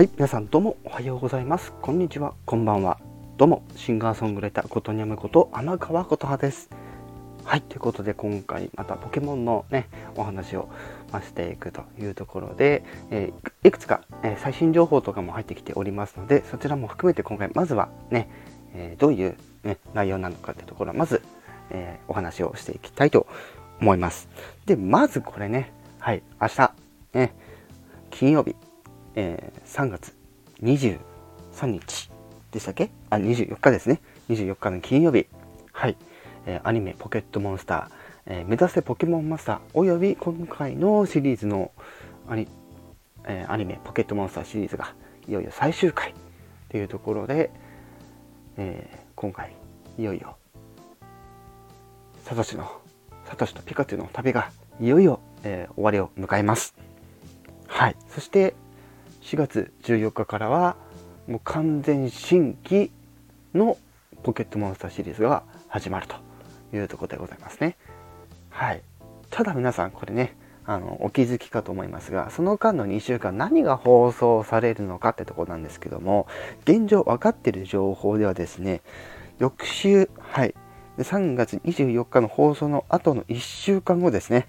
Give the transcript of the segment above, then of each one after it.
はい、皆さんどうもおはようございます。こんにちは、こんばんは。どうも、シンガーソングライターことにゃむこと天川琴葉です。はい、ということで今回またポケモンのね、お話をしていくというところで、えー、いくつか、えー、最新情報とかも入ってきておりますので、そちらも含めて今回まずはね、えー、どういう、ね、内容なのかというところをまず、えお話をしていきたいと思います。で、まずこれね、はい、明日、ね、金曜日、えー、3月23日でしたっけ？あ、24日ですね。24日の金曜日。はい。えー、アニメポケットモンスター、えー、目指せポケモンマスターおよび今回のシリーズのアニ,、えー、アニメポケットモンスターシリーズがいよいよ最終回というところで、え今回いよいよサトシのサトシとピカチュウの旅がいよいよ、え終わりを迎えます。はい。そして4月14日からはもう完全新規のポケットモンスターシリーズが始まるというところでございますね。はい。ただ皆さんこれね、あのお気づきかと思いますがその間の2週間何が放送されるのかってとこなんですけども現状分かってる情報ではですね翌週はい3月24日の放送の後の1週間後ですね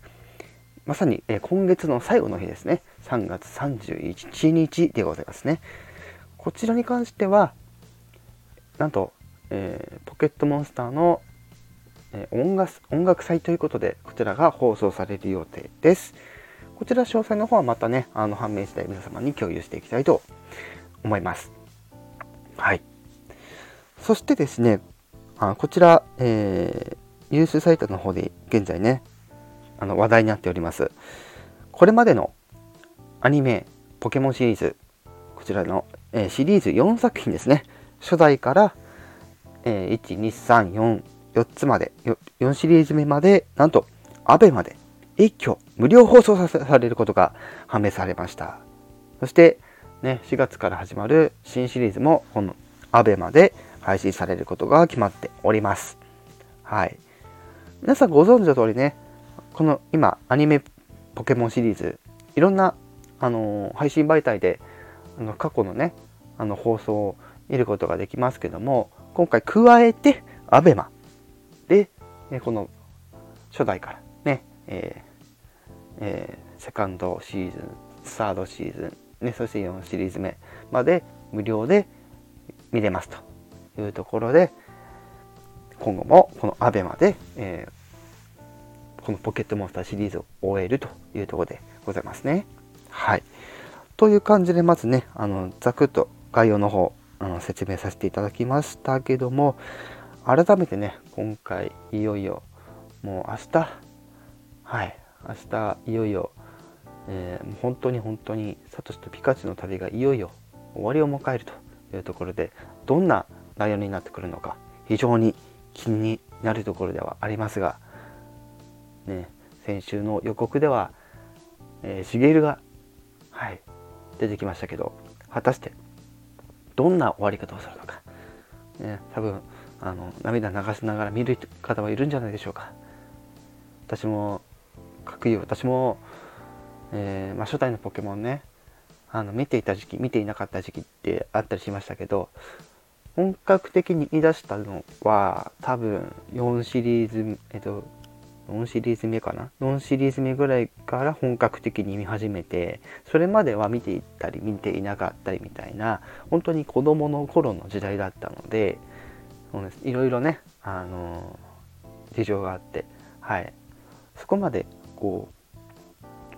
まさに、え今月の最後の日ですね。3月31日でございますね。こちらに関してはなんと、えー、ポケットモンスターの、えー、音楽音楽祭ということでこちらが放送される予定です。こちら詳細の方はまたねあの判明次第皆様に共有していきたいと思います。はい。そしてですねあこちら、えー、ニュースサイトの方で現在ねあの話題になっております。これまでのアニメポケモンシリーズこちらの、えー、シリーズ4作品ですね。初代から、えー、1234 4つまで 4, シリーズ目までなんと ABE で一挙無料放送されることが判明されました。そしてね4月から始まる新シリーズもこの ABEMA で配信されることが決まっております。はい。皆さんご存知の通りねこの今アニメポケモンシリーズいろんなあの配信媒体であの過去のねあの放送を見ることができますけども今回加えて ABEMA で、ね、この初代からね、えーえー、セカンドシーズンサードシーズン、ね、そして4シリーズ目まで無料で見れますというところで今後もこの ABEMA で、えー、このポケットモンスターシリーズを終えるというところでございますね。はい。という感じで、まずね、あの、ざくっと概要の方、あの説明させていただきましたけども、改めてね、今回、いよいよ、もう明日、はい、明日、いよいよ、えー、本当に本当に、サトシとピカチュウの旅がいよいよ終わりを迎えるというところで、どんな内容になってくるのか、非常に気になるところではありますが、ね、先週の予告では、えー、シゲルがはい出てきましたけど果たしてどんな終わり方をするのか、ね、多分あの涙流しながら見る方はいるんじゃないでしょうか。私も各有私も、えー、まあ、初代のポケモンねあの見ていた時期見ていなかった時期ってあったりしましたけど本格的に言い出したのは多分4シリーズ、えっと、4シリーズ目かな？4シリーズ目ぐらいから本格的に見始めてそれまでは見ていったり見ていなかったりみたいな本当に子供の頃の時代だったのでそうです。いろいろねあの事情があってはい。そこまでこう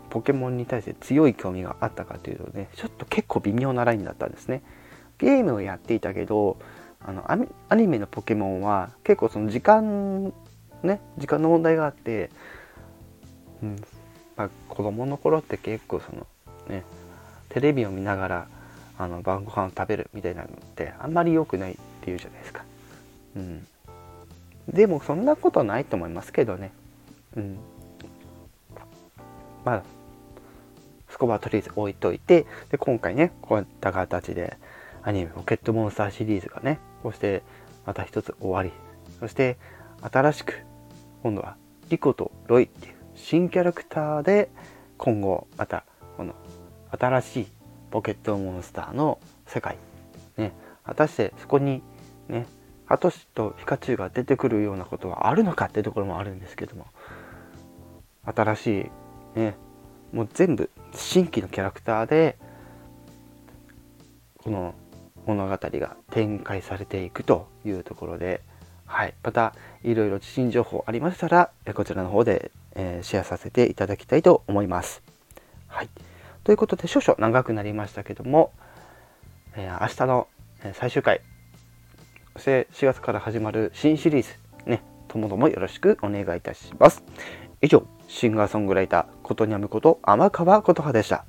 ポケモンに対して強い興味があったかというとねちょっと結構微妙なラインだったんですね。ゲームをやっていたけどあのアニメのポケモンは結構その時間ね時間の問題があって、うんまあ、子供の頃って結構そのねテレビを見ながらあの晩ご飯を食べるみたいなのってあんまり良くないっていうじゃないですか。うん、でもそんなことないと思いますけどね。うん、まあそこはとりあえず置いといてで今回ねこういった形でアニメ「ポケットモンスター」シリーズがねこうしてまた一つ終わりそして新しく今度はリコとロイっていう新キャラクターで今後またこの新しいポケットモンスターの世界ね。果たしてそこにねハトシとピカチュウが出てくるようなことはあるのかっていうところもあるんですけども。新しいねもう全部新規のキャラクターでこの物語が展開されていくというところで、はい、またいろいろ地震情報ありましたらこちらの方で、えー、シェアさせていただきたいと思います。はい、ということで少々長くなりましたけども、えー、明日の最終回そして4月から始まる新シリーズねともどもよろしくお願いいたします。以上シンガーソングライターことにゃむこと天川琴葉でした。